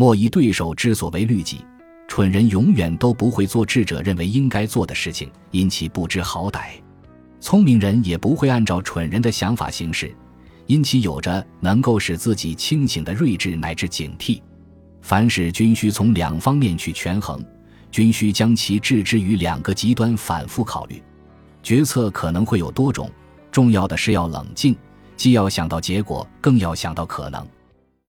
莫以对手之所为律己蠢人永远都不会做智者认为应该做的事情因其不知好歹。聪明人也不会按照蠢人的想法行事因其有着能够使自己清醒的睿智乃至警惕。凡事均需从两方面去权衡均需将其置之于两个极端反复考虑。决策可能会有多种重要的是要冷静既要想到结果更要想到可能。